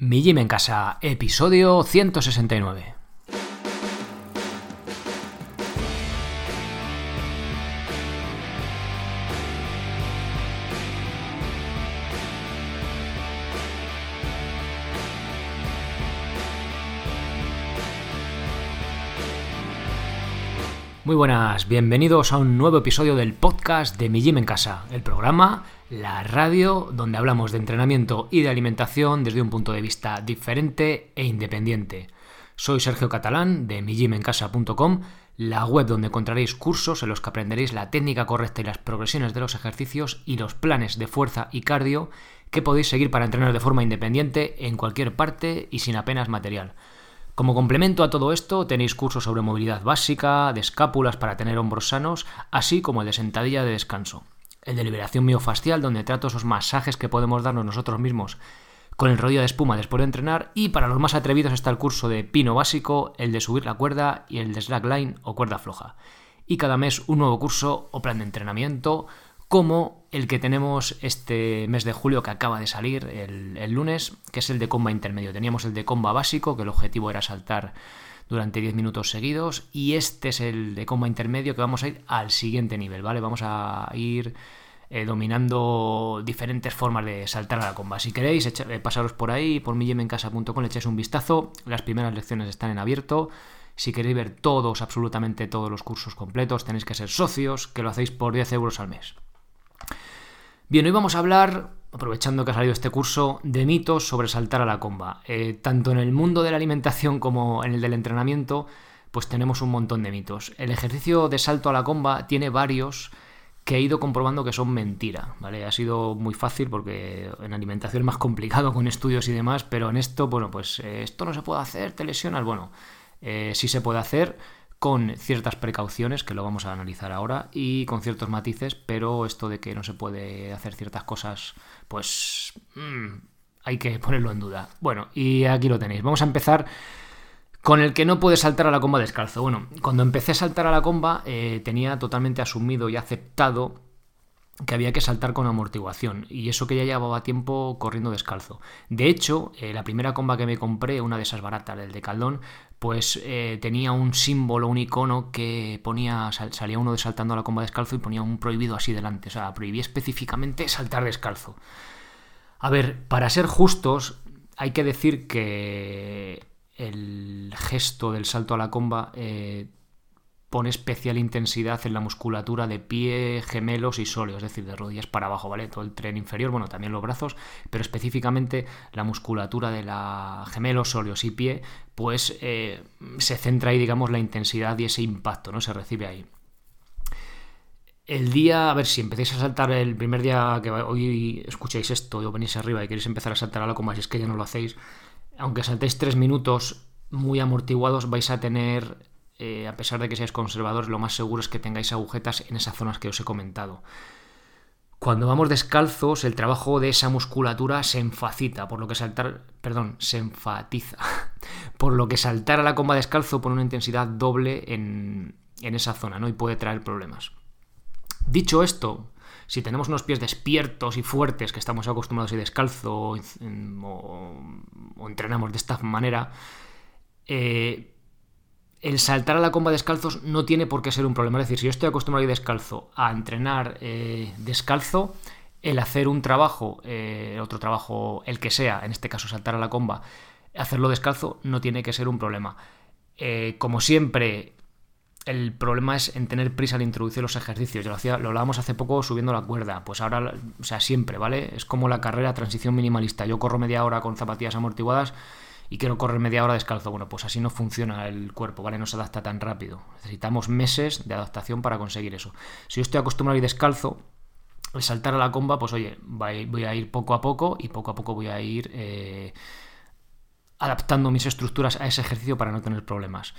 Mi Gym en Casa, episodio 169. Muy buenas, bienvenidos a un nuevo episodio del podcast de Mi Gym en Casa, el programa, la radio, donde hablamos de entrenamiento y de alimentación desde un punto de vista diferente e independiente. Soy Sergio Catalán de migymencasa.com, la web donde encontraréis cursos en los que aprenderéis la técnica correcta y las progresiones de los ejercicios y los planes de fuerza y cardio que podéis seguir para entrenar de forma independiente en cualquier parte y sin apenas material. Como complemento a todo esto, tenéis cursos sobre movilidad básica, de escápulas para tener hombros sanos, así como el de sentadilla de descanso. El de liberación miofascial, donde trato esos masajes que podemos darnos nosotros mismos con el rodillo de espuma después de entrenar. Y para los más atrevidos está el curso de pino básico, el de subir la cuerda y el de slackline o cuerda floja. Y cada mes un nuevo curso o plan de entrenamiento como el que tenemos este mes de julio que acaba de salir el, lunes, que es el de comba intermedio. Teníamos el de comba básico, que el objetivo era saltar durante 10 minutos seguidos, y este es el de comba intermedio que vamos a ir al siguiente nivel, ¿vale? Vamos a ir eh, dominando diferentes formas de saltar a la comba. Si queréis, eh, pasaros por ahí, por casa.com, le echáis un vistazo. Las primeras lecciones están en abierto. Si queréis ver todos, absolutamente todos los cursos completos, tenéis que ser socios, que lo hacéis por 10 euros al mes. Bien, hoy vamos a hablar, aprovechando que ha salido este curso, de mitos sobre saltar a la comba. Eh, tanto en el mundo de la alimentación como en el del entrenamiento, pues tenemos un montón de mitos. El ejercicio de salto a la comba tiene varios que he ido comprobando que son mentira, ¿vale? Ha sido muy fácil porque en alimentación es más complicado con estudios y demás, pero en esto, bueno, pues eh, esto no se puede hacer, te lesionas, bueno, eh, sí se puede hacer, con ciertas precauciones, que lo vamos a analizar ahora, y con ciertos matices, pero esto de que no se puede hacer ciertas cosas, pues mm, hay que ponerlo en duda. Bueno, y aquí lo tenéis. Vamos a empezar con el que no puede saltar a la comba descalzo. Bueno, cuando empecé a saltar a la comba eh, tenía totalmente asumido y aceptado que había que saltar con amortiguación y eso que ya llevaba tiempo corriendo descalzo. De hecho, eh, la primera comba que me compré, una de esas baratas, el de Caldón, pues eh, tenía un símbolo, un icono que ponía, salía uno de saltando a la comba descalzo y ponía un prohibido así delante, o sea, prohibía específicamente saltar descalzo. A ver, para ser justos, hay que decir que el gesto del salto a la comba eh, pone especial intensidad en la musculatura de pie, gemelos y sóleo, es decir, de rodillas para abajo, ¿vale? Todo el tren inferior, bueno, también los brazos, pero específicamente la musculatura de la gemelos, sóleos y pie, pues eh, se centra ahí, digamos, la intensidad y ese impacto, ¿no? Se recibe ahí. El día, a ver, si empecéis a saltar el primer día que hoy escucháis esto os venís arriba y queréis empezar a saltar a la coma, si es que ya no lo hacéis, aunque saltéis tres minutos muy amortiguados, vais a tener eh, a pesar de que seáis conservadores, lo más seguro es que tengáis agujetas en esas zonas que os he comentado. Cuando vamos descalzos, el trabajo de esa musculatura se enfacita, por lo que saltar, perdón, se enfatiza, por lo que saltar a la comba descalzo pone una intensidad doble en, esa zona, ¿no? Y puede traer problemas. Dicho esto, si tenemos unos pies despiertos y fuertes, que estamos acostumbrados ir descalzo o, entrenamos de esta manera, eh, el saltar a la comba descalzos no tiene por qué ser un problema. Es decir, si yo estoy acostumbrado ir descalzo a entrenar eh, descalzo, el hacer un trabajo, eh, otro trabajo, el que sea, en este caso saltar a la comba, hacerlo descalzo no tiene que ser un problema. Como siempre, el problema es en tener prisa al introducir los ejercicios. Yo lo, hacía, lo hablábamos hace poco subiendo la cuerda. Pues ahora, o sea, siempre, ¿vale? Es como la carrera transición minimalista. Yo corro media hora con zapatillas amortiguadas y quiero correr media hora descalzo. Bueno, pues así no funciona el cuerpo, ¿vale? No se adapta tan rápido. Necesitamos meses de adaptación para conseguir eso. Si yo estoy acostumbrado a ir descalzo, al saltar a la comba, pues oye, voy a ir poco a poco y poco a poco voy a ir eh, adaptando mis estructuras a ese ejercicio para no tener problemas.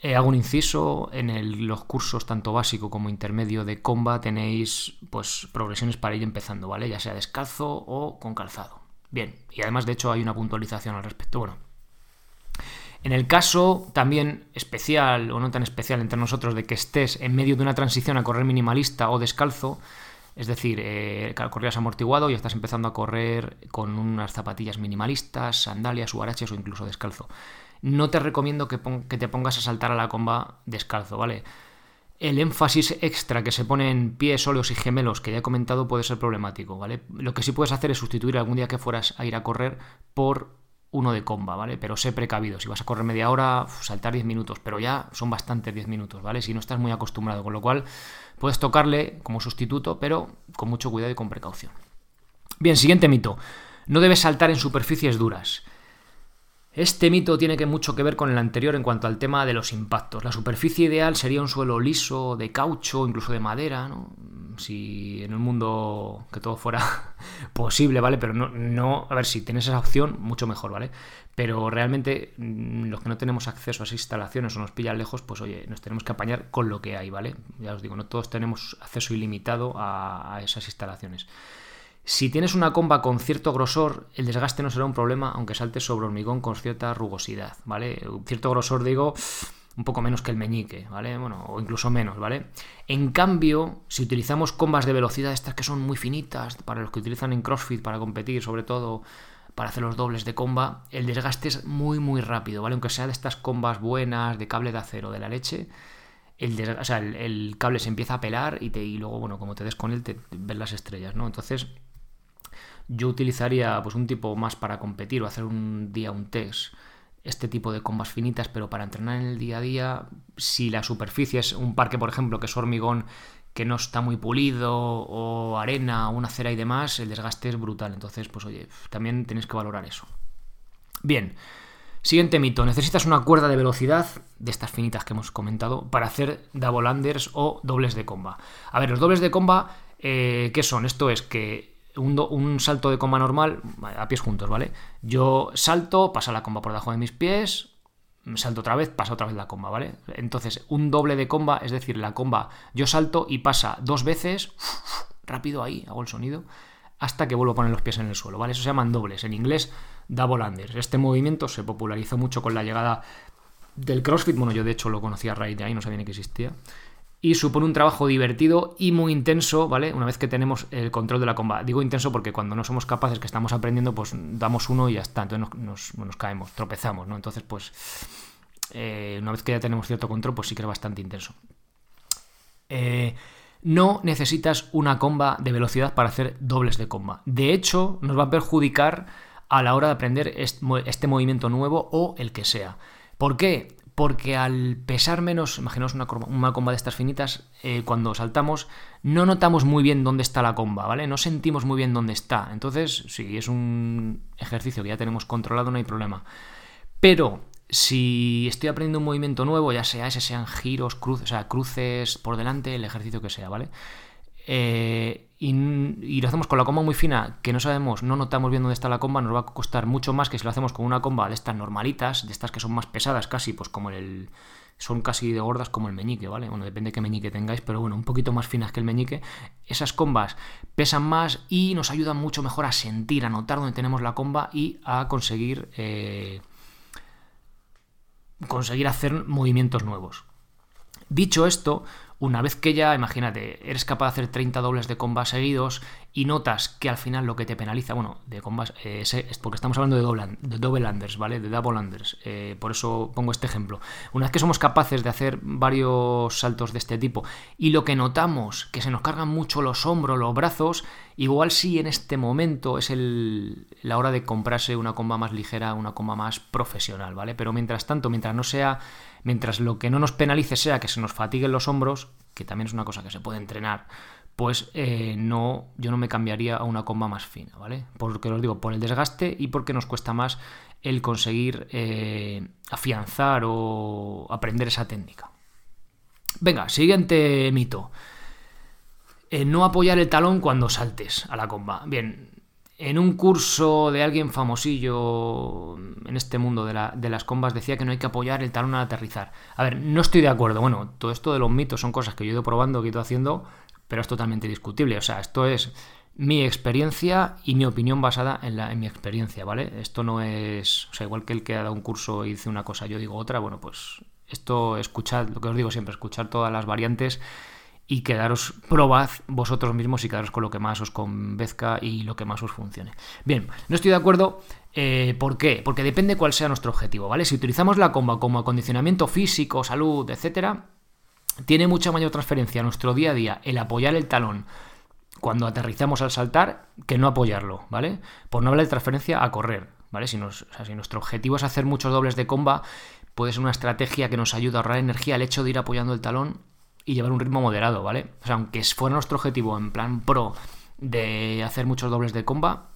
Eh, hago un inciso, en los cursos tanto básico como intermedio de comba tenéis pues progresiones para ir empezando, ¿vale? Ya sea descalzo o con calzado. Bien, y además de hecho hay una puntualización al respecto. Bueno, en el caso también especial o no tan especial entre nosotros de que estés en medio de una transición a correr minimalista o descalzo, Es decir, eh, corrías amortiguado y estás empezando a correr con unas zapatillas minimalistas, sandalias, huaraches o incluso descalzo. No te recomiendo que, te pongas a saltar a la comba descalzo, ¿vale? El énfasis extra que se pone en pies, sóleos y gemelos, que ya he comentado, puede ser problemático, ¿vale? Lo que sí puedes hacer es sustituir algún día que fueras a ir a correr por uno de comba, ¿vale? Pero sé precavido, si vas a correr media hora, saltar 10 minutos, pero ya son bastantes 10 minutos, ¿vale? Si no estás muy acostumbrado, con lo cual puedes tocarle como sustituto, pero con mucho cuidado y con precaución. Bien, siguiente mito. No debes saltar en superficies duras. Este mito tiene que mucho que ver con el anterior en cuanto al tema de los impactos. La superficie ideal sería un suelo liso, de caucho, incluso de madera, ¿no? Si en un mundo que todo fuera posible, ¿vale? Pero no, a ver, si tienes esa opción, mucho mejor, ¿vale? Pero realmente mm, los que no tenemos acceso a esas instalaciones o nos pillan lejos, pues oye, nos tenemos que apañar con lo que hay, ¿vale? Ya os digo, no todos tenemos acceso ilimitado a esas instalaciones. Si tienes una comba con cierto grosor, el desgaste no será un problema, aunque saltes sobre hormigón con cierta rugosidad, ¿vale? Cierto grosor, digo, un poco menos que el meñique, ¿vale? Bueno, o incluso menos, ¿vale? En cambio, si utilizamos combas de velocidad, estas que son muy finitas, para los que utilizan en CrossFit para competir, sobre todo para hacer los dobles de comba, el desgaste es muy, muy rápido, ¿vale? Aunque sea de estas combas buenas, de cable de acero, de la leche, el, el, cable se empieza a pelar y, te, y luego, bueno, como te des con él, te ves las estrellas, ¿no? Entonces, yo utilizaría pues un tipo más para competir o hacer un día un test este tipo de combas finitas, pero para entrenar en el día a día, si la superficie es un parque, por ejemplo, que es hormigón que no está muy pulido, o arena, o una cera y demás, el desgaste es brutal. Entonces, pues oye, también tenéis que valorar eso. Bien, siguiente mito. Necesitas una cuerda de velocidad, de estas finitas que hemos comentado, para hacer double unders o dobles de comba. A ver, los dobles de comba, eh, ¿qué son? Esto es que un, salto de comba normal a pies juntos, ¿vale? Yo salto, pasa la comba por debajo de mis pies, salto otra vez, pasa otra vez la comba, ¿vale? Entonces, un doble de comba, es decir, la comba, yo salto y pasa dos veces, rápido ahí, hago el sonido, hasta que vuelvo a poner los pies en el suelo, ¿vale? Eso se llaman dobles, en inglés double unders. Este movimiento se popularizó mucho con la llegada del CrossFit, bueno, yo de hecho lo conocía a raíz de ahí, no sabía ni que existía y supone un trabajo divertido y muy intenso, ¿vale? Una vez que tenemos el control de la comba. Digo intenso porque cuando no somos capaces, que estamos aprendiendo, pues damos uno y ya está. Entonces nos, caemos, tropezamos, ¿no? Entonces, pues, eh, una vez que ya tenemos cierto control, pues sí que es bastante intenso. Eh, no necesitas una comba de velocidad para hacer dobles de comba. De hecho, nos va a perjudicar a la hora de aprender este movimiento nuevo o el que sea. ¿Por qué? Porque al pesar menos, imaginaos una, comba de estas finitas, eh, cuando saltamos no notamos muy bien dónde está la comba, ¿vale? No sentimos muy bien dónde está. Entonces, si es un ejercicio que ya tenemos controlado, no hay problema. Pero si estoy aprendiendo un movimiento nuevo, ya sea ese sean giros, cruces, o sea, cruces por delante, el ejercicio que sea, ¿vale? Eh, y, lo hacemos con la comba muy fina, que no sabemos, no notamos bien dónde está la comba, nos va a costar mucho más que si lo hacemos con una comba de estas normalitas, de estas que son más pesadas casi, pues como el... Son casi de gordas como el meñique, ¿vale? Bueno, depende de qué meñique tengáis, pero bueno, un poquito más finas que el meñique. Esas combas pesan más y nos ayudan mucho mejor a sentir, a notar dónde tenemos la comba y a conseguir... Eh, conseguir hacer movimientos nuevos. Dicho esto, una vez que ya, imagínate, eres capaz de hacer 30 dobles de comba seguidos y notas que al final lo que te penaliza, bueno, de combas, eh, es porque estamos hablando de double, de unders, ¿vale? De double unders. Eh, por eso pongo este ejemplo. Una vez que somos capaces de hacer varios saltos de este tipo y lo que notamos que se nos cargan mucho los hombros, los brazos, igual sí en este momento es el, la hora de comprarse una comba más ligera, una comba más profesional, ¿vale? Pero mientras tanto, mientras no sea mientras lo que no nos penalice sea que se nos fatiguen los hombros, que también es una cosa que se puede entrenar, pues eh, no, yo no me cambiaría a una comba más fina, ¿vale? Porque os digo, por el desgaste y porque nos cuesta más el conseguir eh, afianzar o aprender esa técnica. Venga, siguiente mito. Eh, no apoyar el talón cuando saltes a la comba. Bien, en un curso de alguien famosillo en este mundo de, las combas decía que no hay que apoyar el talón al aterrizar. A ver, no estoy de acuerdo. Bueno, todo esto de los mitos son cosas que yo he ido probando, que he ido haciendo, pero es totalmente discutible. O sea, esto es mi experiencia y mi opinión basada en, mi experiencia, ¿vale? Esto no es, o sea, igual que el que ha dado un curso y dice una cosa, yo digo otra, bueno, pues esto, escuchad, lo que os digo siempre, escuchar todas las variantes y quedaros, probad vosotros mismos y quedaros con lo que más os convenzca y lo que más os funcione. Bien, no estoy de acuerdo. Eh, ¿Por qué? Porque depende cuál sea nuestro objetivo, ¿vale? Si utilizamos la comba como acondicionamiento físico, salud, etcétera, tiene mucha mayor transferencia a nuestro día a día el apoyar el talón cuando aterrizamos al saltar que no apoyarlo, ¿vale? Por no hablar de transferencia a correr, ¿vale? Si, si nuestro objetivo es hacer muchos dobles de comba, puede ser una estrategia que nos ayude a ahorrar energía el hecho de ir apoyando el talón y llevar un ritmo moderado, ¿vale? O sea, aunque fuera nuestro objetivo en plan pro de hacer muchos dobles de comba,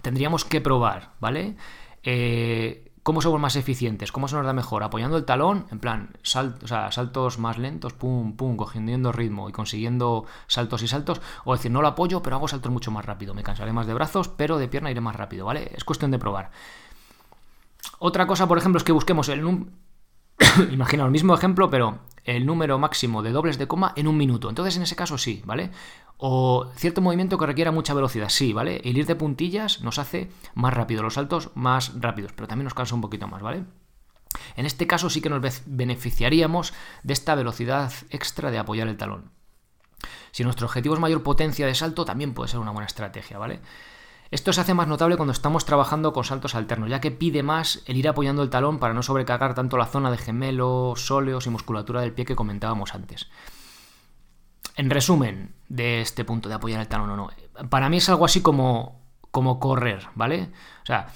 tendríamos que probar, ¿vale? Eh, ¿Cómo somos más eficientes? ¿Cómo se nos da mejor? Apoyando el talón, en plan, saltos más lentos, pum, pum, cogiendo ritmo y consiguiendo saltos y saltos. O decir, no lo apoyo, pero hago saltos mucho más rápido. Me cansaré más de brazos, pero de pierna iré más rápido, ¿vale? Es cuestión de probar. Otra cosa, por ejemplo, es que busquemos el... Imagina el mismo ejemplo, pero el número máximo de dobles de coma en un minuto. Entonces, en ese caso sí, ¿vale? O cierto movimiento que requiera mucha velocidad, sí, ¿vale? El ir de puntillas nos hace más rápido, los saltos más rápidos, pero también nos cansa un poquito más, ¿vale? En este caso sí que nos beneficiaríamos de esta velocidad extra de apoyar el talón. Si nuestro objetivo es mayor potencia de salto, también puede ser una buena estrategia, ¿vale? Esto se hace más notable cuando estamos trabajando con saltos alternos, ya que pide más el ir apoyando el talón para no sobrecargar tanto la zona de gemelos, sóleos y musculatura del pie que comentábamos antes. En resumen de este punto de apoyar el talón o no, para mí es algo así como, como correr, ¿vale? O sea,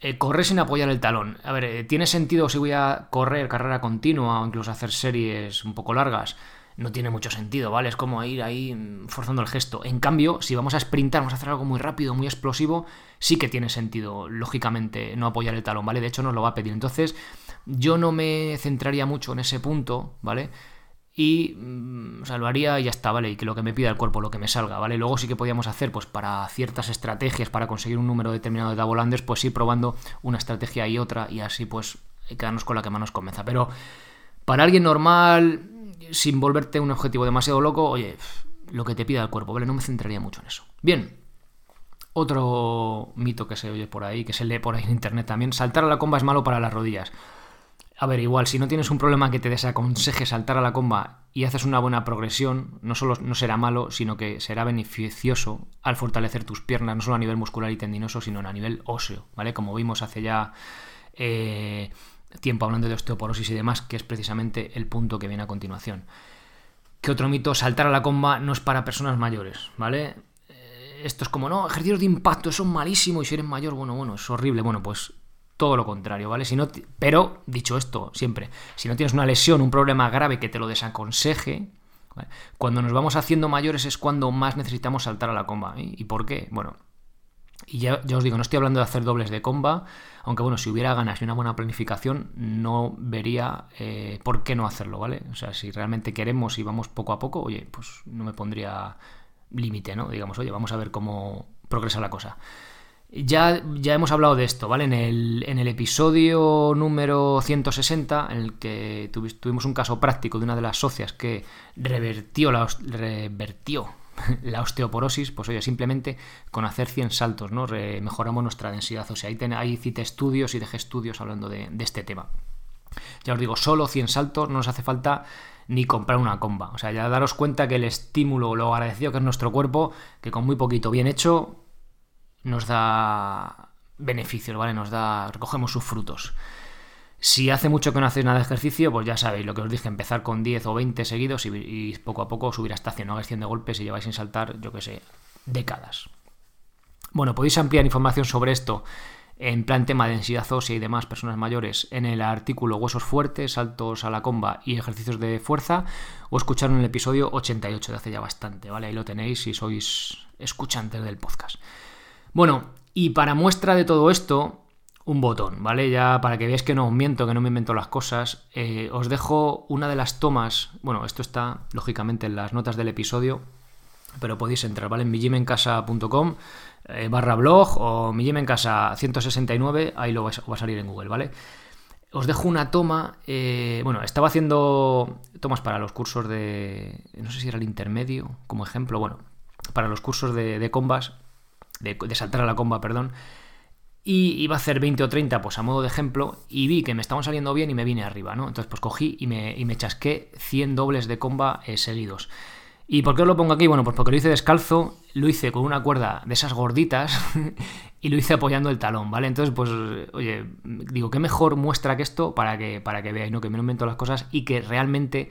eh, correr sin apoyar el talón. A ver, eh, ¿tiene sentido si voy a correr carrera continua o incluso hacer series un poco largas? No tiene mucho sentido, ¿vale? Es como ir ahí mm, forzando el gesto. En cambio, si vamos a sprintar, vamos a hacer algo muy rápido, muy explosivo, sí que tiene sentido, lógicamente, no apoyar el talón, ¿vale? De hecho, nos lo va a pedir. Entonces, yo no me centraría mucho en ese punto, ¿vale? Y mm, haría y ya está, ¿vale? Y que lo que me pida el cuerpo, lo que me salga, ¿vale? Luego sí que podíamos hacer, pues para ciertas estrategias, para conseguir un número determinado de double pues sí, probando una estrategia y otra, y así pues quedarnos con la que más nos convenza. Pero para alguien normal, sin volverte un objetivo demasiado loco, oye, lo que te pida el cuerpo, ¿vale? No me centraría mucho en eso. Bien, otro mito que se oye por ahí, que se lee por ahí en internet también, saltar a la comba es malo para las rodillas. A ver, igual, si no tienes un problema que te desaconseje saltar a la comba y haces una buena progresión, no solo no será malo, sino que será beneficioso al fortalecer tus piernas, no solo a nivel muscular y tendinoso, sino a nivel óseo, ¿vale? Como vimos hace ya eh, tiempo hablando de osteoporosis y demás, que es precisamente el punto que viene a continuación. ¿Qué otro mito? Saltar a la comba no es para personas mayores, ¿vale? Eh, esto es como, no, ejercicios de impacto, son malísimos y si eres mayor, bueno, bueno, es horrible. Bueno, pues todo lo contrario, ¿vale? Si no, pero, dicho esto, siempre, si no tienes una lesión, un problema grave que te lo desaconseje, cuando nos vamos haciendo mayores es cuando más necesitamos saltar a la comba. ¿Y por qué? Bueno, y ya, os digo, no estoy hablando de hacer dobles de comba, aunque bueno, si hubiera ganas y una buena planificación, no vería eh, por qué no hacerlo, ¿vale? O sea, si realmente queremos y vamos poco a poco, oye, pues no me pondría límite, ¿no? Digamos, oye, vamos a ver cómo progresa la cosa. Ya, ya hemos hablado de esto, ¿vale? En el, en el episodio número 160, en el que tuvimos un caso práctico de una de las socias que revertió la, revertió la osteoporosis, pues oye, simplemente con hacer 100 saltos, ¿no? mejoramos nuestra densidad. O sea, ahí, ahí cite estudios y dejé estudios hablando de, este tema. Ya os digo, solo 100 saltos, no nos hace falta ni comprar una comba. O sea, ya daros cuenta que el estímulo, lo agradecido que es nuestro cuerpo, que con muy poquito bien hecho, nos da beneficios, ¿vale? Nos da, recogemos sus frutos. Si hace mucho que no hacéis nada de ejercicio, pues ya sabéis lo que os dije, empezar con 10 o 20 seguidos y, poco a poco subir hasta 100, no hagáis 100 de golpes y lleváis sin saltar, yo que sé, décadas. Bueno, podéis ampliar información sobre esto en plan tema de densidad ósea y demás personas mayores en el artículo Huesos fuertes, saltos a la comba y ejercicios de fuerza o escuchar en el episodio 88 de hace ya bastante, ¿vale? Ahí lo tenéis si sois escuchantes del podcast. Bueno, y para muestra de todo esto, un botón, ¿vale? Ya para que veáis que no miento, que no me invento las cosas, eh, os dejo una de las tomas, bueno, esto está lógicamente en las notas del episodio, pero podéis entrar, ¿vale? En mijimencasa.com eh, barra blog o mijimencasa 169, ahí lo va a salir en Google, ¿vale? Os dejo una toma, eh, bueno, estaba haciendo tomas para los cursos de, no sé si era el intermedio, como ejemplo, bueno, para los cursos de, de combas, de, de saltar a la comba, perdón, y iba a hacer 20 o 30, pues a modo de ejemplo, y vi que me estaban saliendo bien y me vine arriba, ¿no? Entonces, pues cogí y me, y me chasqué 100 dobles de comba eh, seguidos. ¿Y por qué os lo pongo aquí? Bueno, pues porque lo hice descalzo, lo hice con una cuerda de esas gorditas y lo hice apoyando el talón, ¿vale? Entonces, pues, oye, digo, qué mejor muestra que esto para que, para que veáis, ¿no? Que me invento las cosas y que realmente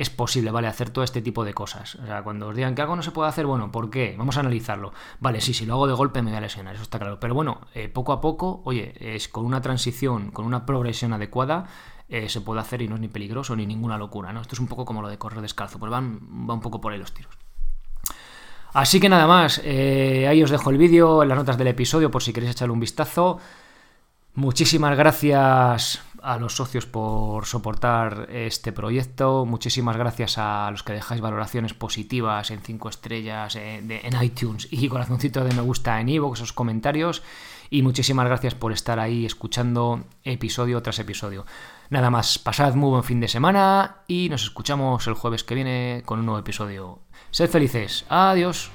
es posible, ¿vale? Hacer todo este tipo de cosas. O sea, cuando os digan que algo no se puede hacer, bueno, ¿por qué? Vamos a analizarlo. Vale, sí, si lo hago de golpe me voy a lesionar, eso está claro. Pero bueno, eh, poco a poco, oye, es con una transición, con una progresión adecuada, eh, se puede hacer y no es ni peligroso ni ninguna locura, ¿no? Esto es un poco como lo de correr descalzo, pues van, va un poco por ahí los tiros. Así que nada más, eh, ahí os dejo el vídeo en las notas del episodio por si queréis echarle un vistazo. Muchísimas gracias a los socios por soportar este proyecto. Muchísimas gracias a los que dejáis valoraciones positivas en 5 estrellas en, iTunes y corazoncito de me gusta en iVoox, esos comentarios. Y muchísimas gracias por estar ahí escuchando episodio tras episodio. Nada más, pasad muy buen fin de semana y nos escuchamos el jueves que viene con un nuevo episodio. Sed felices. Adiós.